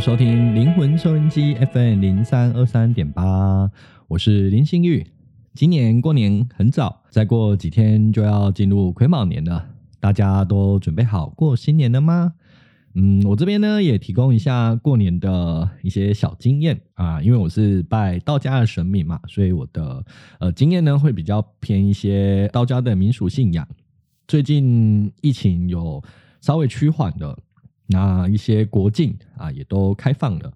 收听灵魂收音机 FM 零三二三点八，我是林心玉。今年过年很早，再过几天就要进入癸卯年了，大家都准备好过新年了吗？嗯，我这边呢也提供一下过年的一些小经验啊，因为我是拜道家的神明嘛，所以我的呃经验呢会比较偏一些道家的民俗信仰。最近疫情有稍微趋缓的，那一些国境啊也都开放了。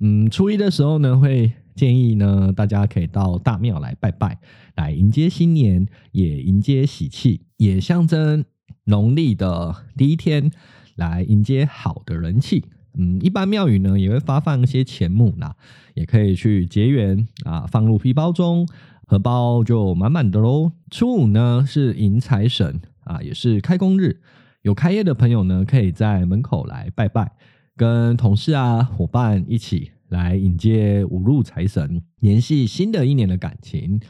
嗯，初一的时候呢，会建议呢大家可以到大庙来拜拜，来迎接新年，也迎接喜气，也象征农历的第一天。来迎接好的人气，嗯，一般庙宇呢也会发放一些钱母啦，也可以去结缘啊，放入皮包中，荷包就满满的喽。初五呢是迎财神啊，也是开工日，有开业的朋友呢可以在门口来拜拜，跟同事啊伙伴一起来迎接五路财神，联系新的一年的感情，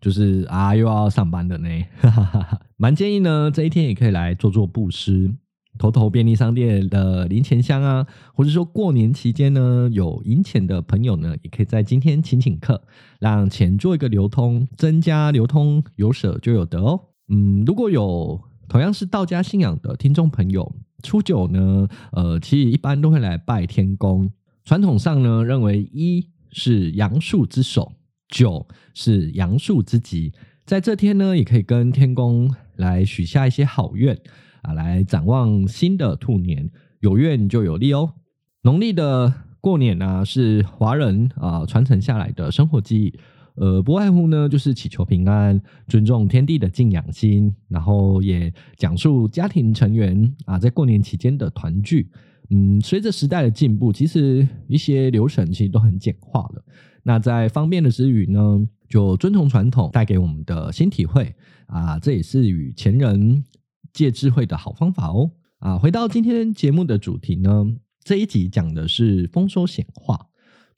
就是啊又要上班的呢，哈哈哈哈，蛮建议呢这一天也可以来做做布施。投投便利商店的零钱箱啊，或者说过年期间呢，有银钱的朋友呢，也可以在今天请请客，让钱做一个流通，增加流通，有舍就有得哦。嗯，如果有同样是道家信仰的听众朋友，初九呢，呃，其实一般都会来拜天公。传统上呢，认为一是阳数之首，九是阳数之吉，在这天呢，也可以跟天公来许下一些好愿。啊，来展望新的兔年，有愿就有利哦。农历的过年呢、是华人啊传承下来的生活记忆，呃，不外乎呢就是祈求平安、尊重天地的敬仰心，然后也讲述家庭成员啊在过年期间的团聚。嗯，随着时代的进步，其实一些流程其实都很简化了。那在方便的之余呢，就遵从传统带给我们的新体会啊，这也是与前人。借智慧的好方法哦！啊，回到今天节目的主题呢，这一集讲的是丰收显化。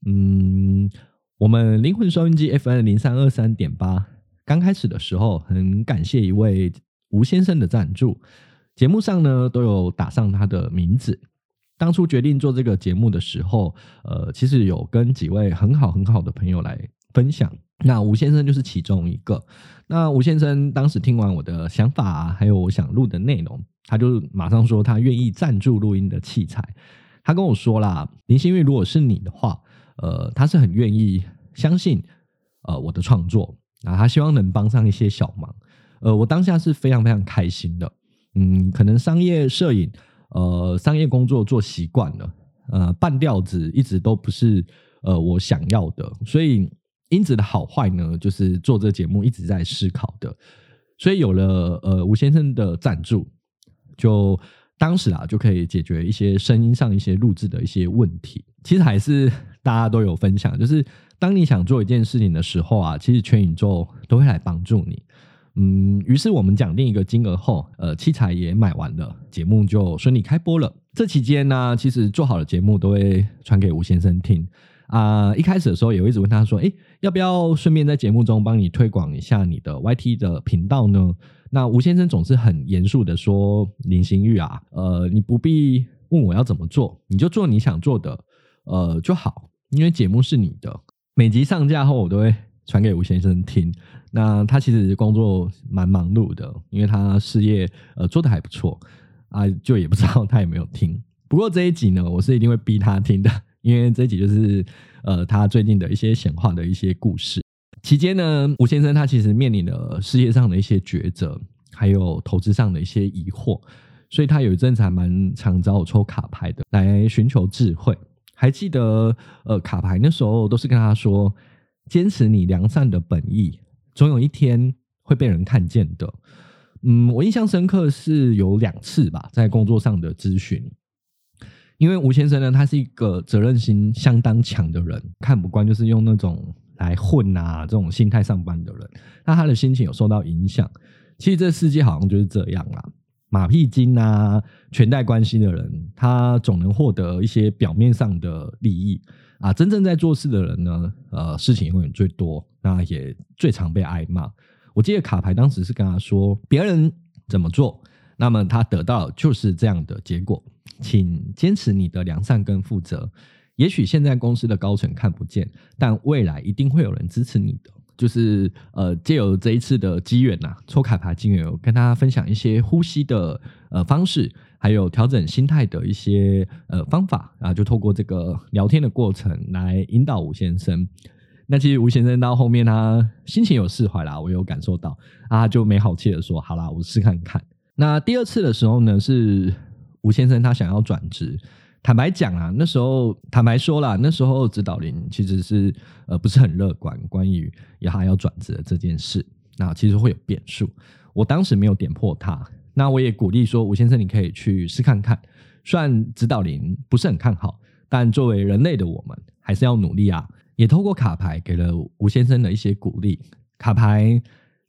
嗯，我们灵魂收音机 FM 零三二三点八刚开始的时候，很感谢一位吴先生的赞助，节目上呢都有打上他的名字。当初决定做这个节目的时候，呃，其实有跟几位很好很好的朋友来分享。那吴先生就是其中一个。那吴先生当时听完我的想法，还有我想录的内容，他就马上说他愿意赞助录音的器材。他跟我说啦，林兴裕，如果是你的话，呃，他是很愿意相信呃我的创作，啊，他希望能帮上一些小忙。呃，我当下是非常非常开心的。嗯，可能商业摄影，呃，商业工作做习惯了，呃，半吊子一直都不是呃我想要的，所以。音质的好坏呢，就是做这个节目一直在思考的，所以有了呃吴先生的赞助，就当时啊就可以解决一些声音上一些录制的一些问题。其实还是大家都有分享，就是当你想做一件事情的时候啊，其实全宇宙都会来帮助你。嗯，于是我们讲定一个金额后，呃，器材也买完了，节目就顺利开播了。这期间呢，其实做好的节目都会传给吴先生听。啊、一开始的时候也会一直问他说：“哎，要不要顺便在节目中帮你推广一下你的 YT 的频道呢？”那吴先生总是很严肃的说：“林心玉啊，呃，你不必问我要怎么做，你就做你想做的，呃就好，因为节目是你的。每集上架后，我都会传给吴先生听。那他其实工作蛮忙碌的，因为他事业呃做的还不错啊，就也不知道他有没有听。不过这一集呢，我是一定会逼他听的。”因为这一集就是呃他最近的一些显化的一些故事。期间呢，吴先生他其实面临了事业上的一些抉择，还有投资上的一些疑惑，所以他有一阵子还蛮常找我抽卡牌的，来寻求智慧。还记得呃卡牌那时候都是跟他说，坚持你良善的本意，总有一天会被人看见的。嗯，我印象深刻是有两次吧，在工作上的咨询。因为吴先生呢，他是一个责任心相当强的人，看不惯就是用那种来混啊这种心态上班的人，那他的心情有受到影响。其实这世界好像就是这样啊，马屁精啊，裙带关系的人，他总能获得一些表面上的利益啊，真正在做事的人呢，呃，事情永远最多，那也最常被挨骂。我记得卡牌当时是跟他说，别人怎么做，那么他得到就是这样的结果。请坚持你的良善跟负责。也许现在公司的高层看不见，但未来一定会有人支持你的。就是呃，借由这一次的机缘呐，抽卡牌机缘，有跟大家分享一些呼吸的呃方式，还有调整心态的一些呃方法啊，就透过这个聊天的过程来引导吴先生。那其实吴先生到后面他心情有释怀啦，我有感受到啊，就没好气的说：“好啦，我试看看。”那第二次的时候呢，是吴先生他想要转职。坦白讲啊，那时候坦白说了，那时候指导林其实是呃不是很乐观，关于也还要转职的这件事，那其实会有变数。我当时没有点破他，那我也鼓励说吴先生你可以去试看看。虽然指导林不是很看好，但作为人类的我们还是要努力啊。也透过卡牌给了吴先生的一些鼓励。卡牌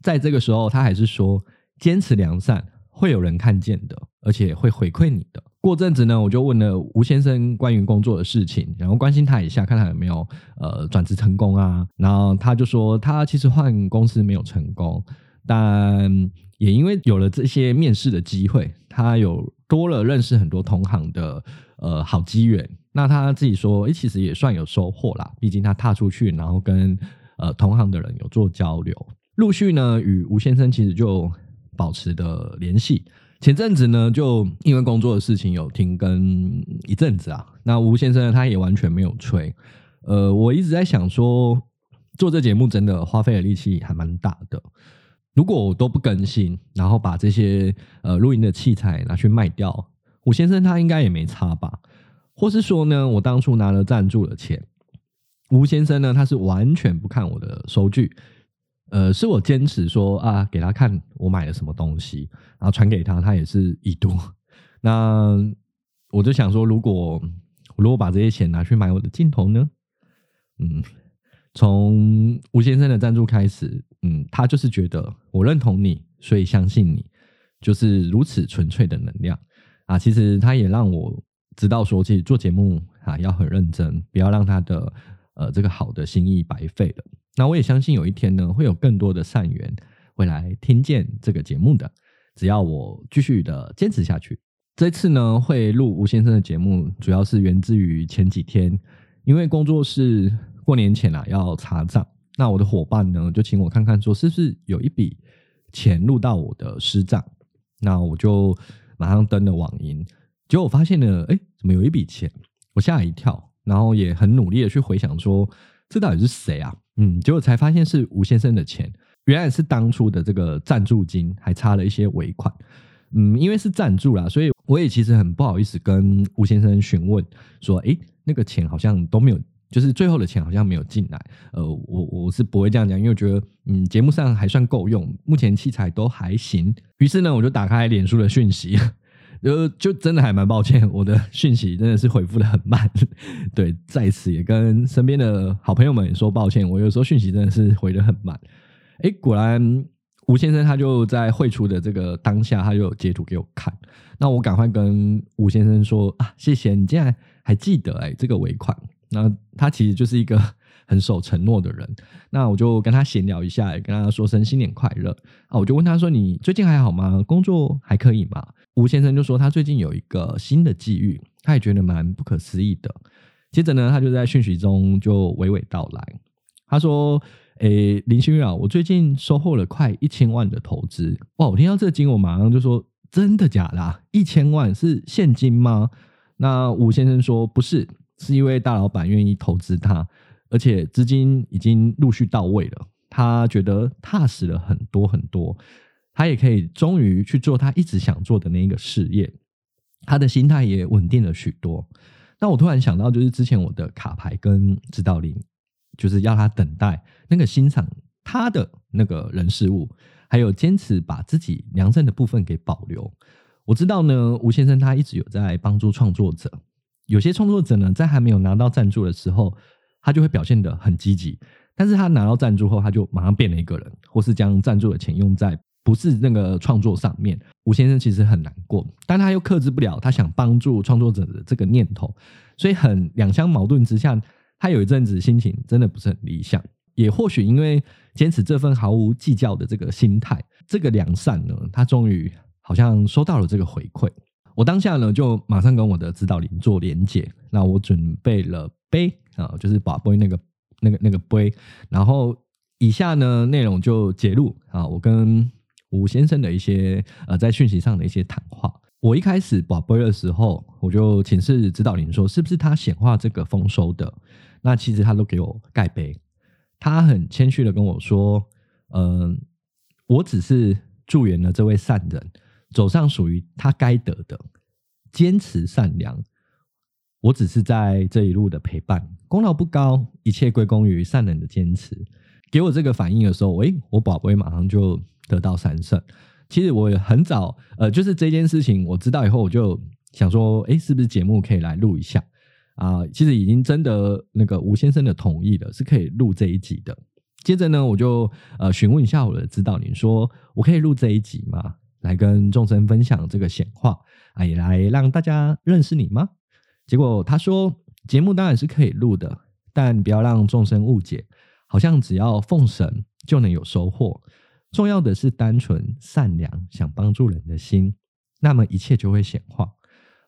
在这个时候他还是说坚持良善，会有人看见的，而且会回馈你的。过阵子呢，我就问了吴先生关于工作的事情，然后关心他一下，看他有没有呃转职成功啊。然后他就说，他其实换公司没有成功，但也因为有了这些面试的机会，他有多了认识很多同行的呃好机缘。那他自己说，诶，其实也算有收获啦。毕竟他踏出去，然后跟呃同行的人有做交流，陆续呢与吴先生其实就保持的联系。前阵子呢，就因为工作的事情有停更一阵子啊。那吴先生他也完全没有催。呃，我一直在想说，做这节目真的花费的力气还蛮大的。如果我都不更新，然后把这些呃录音的器材拿去卖掉，吴先生他应该也没差吧？或是说呢，我当初拿了赞助的钱，吴先生呢他是完全不看我的收据。呃，是我坚持说啊，给他看我买了什么东西，然后传给他，他也是已读。那我就想说，如果如果把这些钱拿去买我的镜头呢？嗯，从吴先生的赞助开始，嗯，他就是觉得我认同你，所以相信你，就是如此纯粹的能量啊。其实他也让我知道说，其实做节目啊要很认真，不要让他的呃这个好的心意白费了。那我也相信有一天呢，会有更多的善缘会来听见这个节目的。只要我继续的坚持下去，这次呢会录吴先生的节目，主要是源自于前几天，因为工作室过年前啊要查账，那我的伙伴呢就请我看看说是不是有一笔钱入到我的私账，那我就马上登了网银，结果我发现了，哎，怎么有一笔钱？我吓一跳，然后也很努力的去回想说，这到底是谁啊？嗯，结果才发现是吴先生的钱，原来是当初的这个赞助金，还差了一些尾款。嗯，因为是赞助啦，所以我也其实很不好意思跟吴先生询问说，诶，那个钱好像都没有，就是最后的钱好像没有进来。呃，我我是不会这样讲，因为我觉得，嗯，节目上还算够用，目前器材都还行。于是呢，我就打开脸书的讯息。就就真的还蛮抱歉，我的讯息真的是回复的很慢，对，在此也跟身边的好朋友们也说抱歉，我有时候讯息真的是回的很慢。哎，果然吴先生他就在汇出的这个当下，他就有截图给我看，那我赶快跟吴先生说啊，谢谢你竟然还记得哎这个尾款，那他其实就是一个 很守承诺的人，那我就跟他闲聊一下，跟他说声新年快乐啊，我就问他说你最近还好吗？工作还可以吗？吴先生就说他最近有一个新的际遇，他也觉得蛮不可思议的。接着呢，他就在讯息中就娓娓道来。他说：“诶，林星月啊，我最近收获了快一千万的投资。哇！我听到这个金，我马上就说：真的假的？一千万是现金吗？那吴先生说不是，是一位大老板愿意投资他，而且资金已经陆续到位了。他觉得踏实了很多很多。”他也可以终于去做他一直想做的那一个事业，他的心态也稳定了许多。那我突然想到，就是之前我的卡牌跟指导灵，就是要他等待那个欣赏他的那个人事物，还有坚持把自己良善的部分给保留。我知道呢，吴先生他一直有在帮助创作者，有些创作者呢，在还没有拿到赞助的时候，他就会表现得很积极，但是他拿到赞助后，他就马上变了一个人，或是将赞助的钱用在。不是那个创作上面，吴先生其实很难过，但他又克制不了他想帮助创作者的这个念头，所以很两相矛盾之下，他有一阵子心情真的不是很理想。也或许因为坚持这份毫无计较的这个心态，这个良善呢，他终于好像收到了这个回馈。我当下呢就马上跟我的指导灵做连结，那我准备了杯啊，就是把杯那个那个那个杯，然后以下呢内容就揭露啊，我跟吴先生的一些呃在讯息上的一些谈话。我一开始宝贝的时候，我就请示指导灵说，是不是他显化这个丰收的？那其实他都给我盖杯，他很谦虚的跟我说，嗯、呃，我只是助缘了这位善人。走上属于他该得的，坚持善良。我只是在这一路的陪伴，功劳不高，一切归功于善人的坚持。给我这个反应的时候，诶，我宝贝马上就得到三圣。其实我也很早，呃，就是这件事情我知道以后，我就想说，诶，是不是节目可以来录一下啊？其实已经征得那个吴先生的同意了，是可以录这一集的。接着呢，我就呃询问一下我的指导灵，说我可以录这一集吗？来跟众生分享这个显化啊，也来让大家认识你吗？结果他说，节目当然是可以录的，但不要让众生误解，好像只要奉神就能有收获。重要的是单纯善良，想帮助人的心，那么一切就会显化。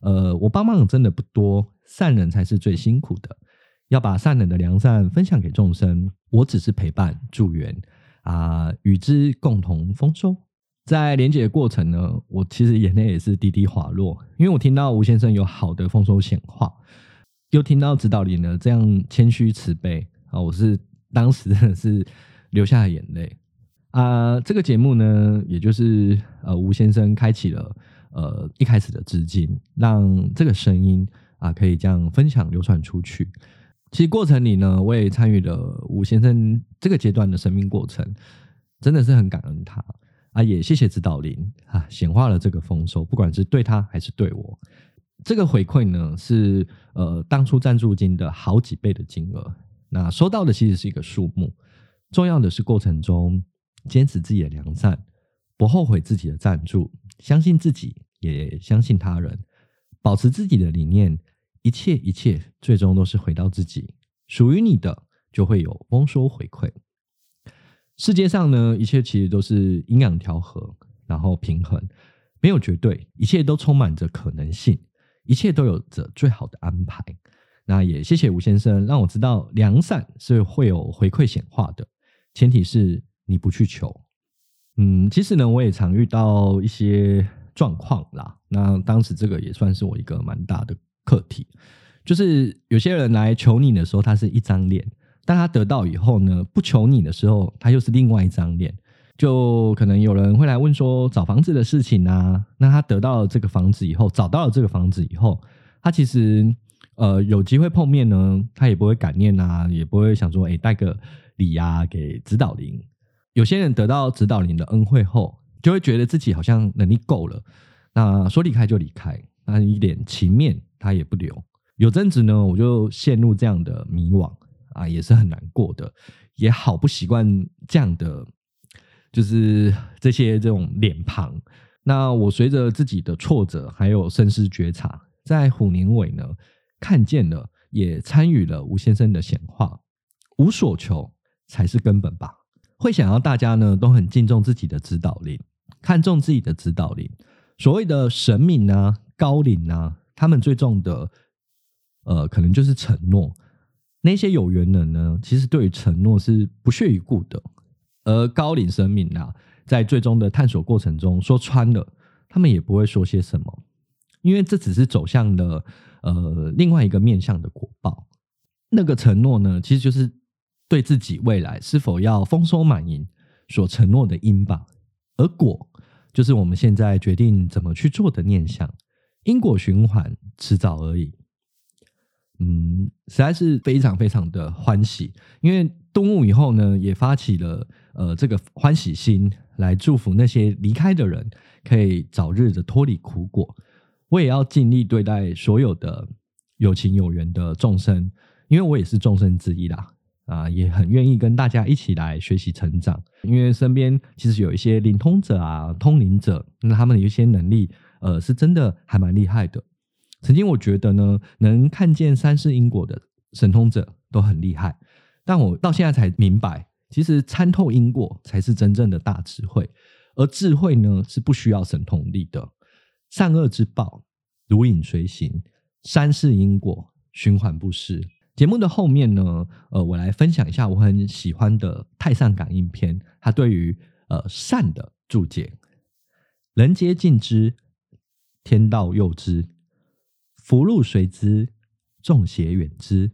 呃，我帮忙真的不多，善人才是最辛苦的，要把善人的良善分享给众生。我只是陪伴助缘啊，与之共同丰收。在连结的过程呢，我其实眼泪也是滴滴滑落，因为我听到吴先生有好的丰收显化，又听到指导灵呢这样谦虚慈悲啊，我是当时真的是流下了眼泪啊。这个节目呢，也就是呃吴先生开启了呃一开始的资金，让这个声音啊可以这样分享流传出去。其实过程里呢，我也参与了吴先生这个阶段的生命过程，真的是很感恩他。啊，也谢谢指导灵啊，显化了这个丰收，不管是对他还是对我，这个回馈呢是呃当初赞助金的好几倍的金额。那收到的其实是一个数目，重要的是过程中坚持自己的良善，不后悔自己的赞助，相信自己，也相信他人，保持自己的理念，一切一切最终都是回到自己，属于你的就会有丰收回馈。世界上呢，一切其实都是阴阳调和，然后平衡，没有绝对，一切都充满着可能性，一切都有着最好的安排。那也谢谢吴先生，让我知道良善是会有回馈显化的，前提是你不去求。嗯，其实呢，我也常遇到一些状况啦。那当时这个也算是我一个蛮大的课题，就是有些人来求你的时候，他是一张脸。但他得到以后呢，不求你的时候，他又是另外一张脸。就可能有人会来问说找房子的事情啊，那他得到了这个房子以后，找到了这个房子以后，他其实呃有机会碰面呢，他也不会感念啊，也不会想说哎带个礼、啊、给指导灵。有些人得到指导灵的恩惠后，就会觉得自己好像能力够了，那说离开就离开，那一点情面他也不留。有阵子呢，我就陷入这样的迷惘。啊，也是很难过的，也好不习惯这样的，就是这些这种脸庞。那我随着自己的挫折，还有深思觉察，在虎年尾呢，看见了，也参与了吴先生的显化。无所求才是根本吧。会想要大家呢都很敬重自己的指导灵，看重自己的指导灵。所谓的神明啊、高灵啊，他们最重的，呃，可能就是承诺。那些有缘人呢，其实对于承诺是不屑一顾的，而高灵神明啊，在最终的探索过程中，说穿了，他们也不会说些什么，因为这只是走向了呃另外一个面向的果报。那个承诺呢，其实就是对自己未来是否要丰收满盈所承诺的因吧，而果就是我们现在决定怎么去做的念想，因果循环，迟早而已。嗯，实在是非常非常的欢喜，因为顿悟以后呢，也发起了呃这个欢喜心，来祝福那些离开的人可以早日的脱离苦果。我也要尽力对待所有的有情有缘的众生，因为我也是众生之一啦，啊，也很愿意跟大家一起来学习成长。因为身边其实有一些灵通者啊、通灵者，那他们有一些能力，呃，是真的还蛮厉害的。曾经我觉得呢，能看见三世因果的神通者都很厉害，但我到现在才明白，其实参透因果才是真正的大智慧，而智慧呢是不需要神通力的。善恶之报如影随形，三世因果，循环不息。节目的后面呢，呃，我来分享一下我很喜欢的《太上感应篇》，它对于呃善的注解：人皆敬之，天道佑之，福禄随之，众邪远之，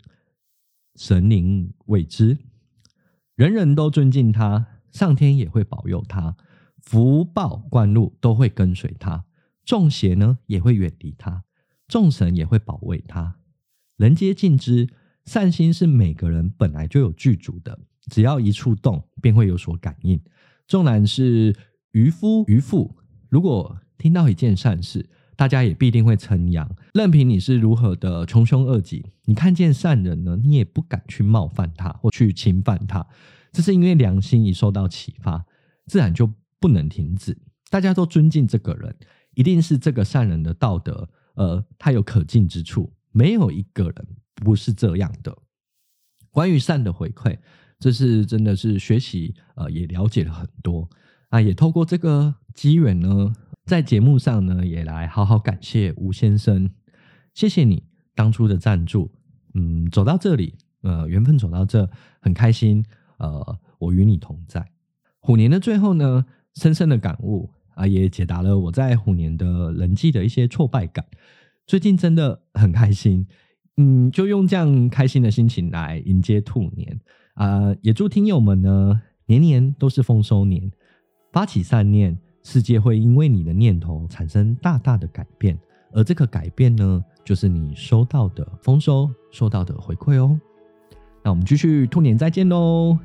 神灵畏之。人人都尊敬他，上天也会保佑他，福报官禄都会跟随他，众邪呢也会远离他，众神也会保卫他。人皆敬之。善心是每个人本来就有具足的，只要一触动，便会有所感应。纵然是渔夫渔妇，如果听到一件善事，大家也必定会称扬。任凭你是如何的穷凶恶极，你看见善人呢，你也不敢去冒犯他或去侵犯他。这是因为良心一受到启发，自然就不能停止。大家都尊敬这个人，一定是这个善人的道德，呃，他有可敬之处。没有一个人。不是这样的。关于善的回馈，这是真的是学习，呃，也了解了很多啊。也透过这个机缘呢，在节目上呢，也来好好感谢吴先生，谢谢你当初的赞助。嗯，走到这里，呃，缘分走到这，很开心。呃，我与你同在。虎年的最后呢，深深的感悟啊，也解答了我在虎年的人际的一些挫败感。最近真的很开心。嗯，就用这样开心的心情来迎接兔年啊，也祝听友们呢，年年都是丰收年，发起善念，世界会因为你的念头产生大大的改变，而这个改变呢，就是你收到的丰收，收到的回馈哦。那我们继续兔年再见喽！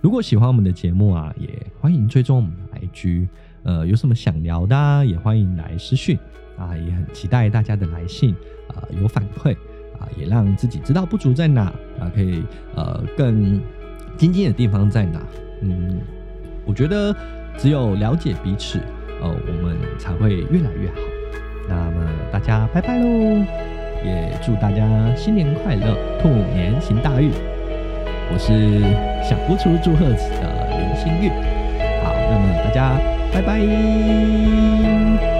如果喜欢我们的节目啊，也欢迎追踪我们的 IG，呃，有什么想聊的啊，也欢迎来私讯啊，也很期待大家的来信啊，有反馈。啊，也让自己知道不足在哪啊，可以呃更精进的地方在哪。嗯，我觉得只有了解彼此，呃，我们才会越来越好。那么大家拜拜喽，也祝大家新年快乐，兔年行大运。我是想不出祝贺词的林兴裕。好，那么大家拜拜。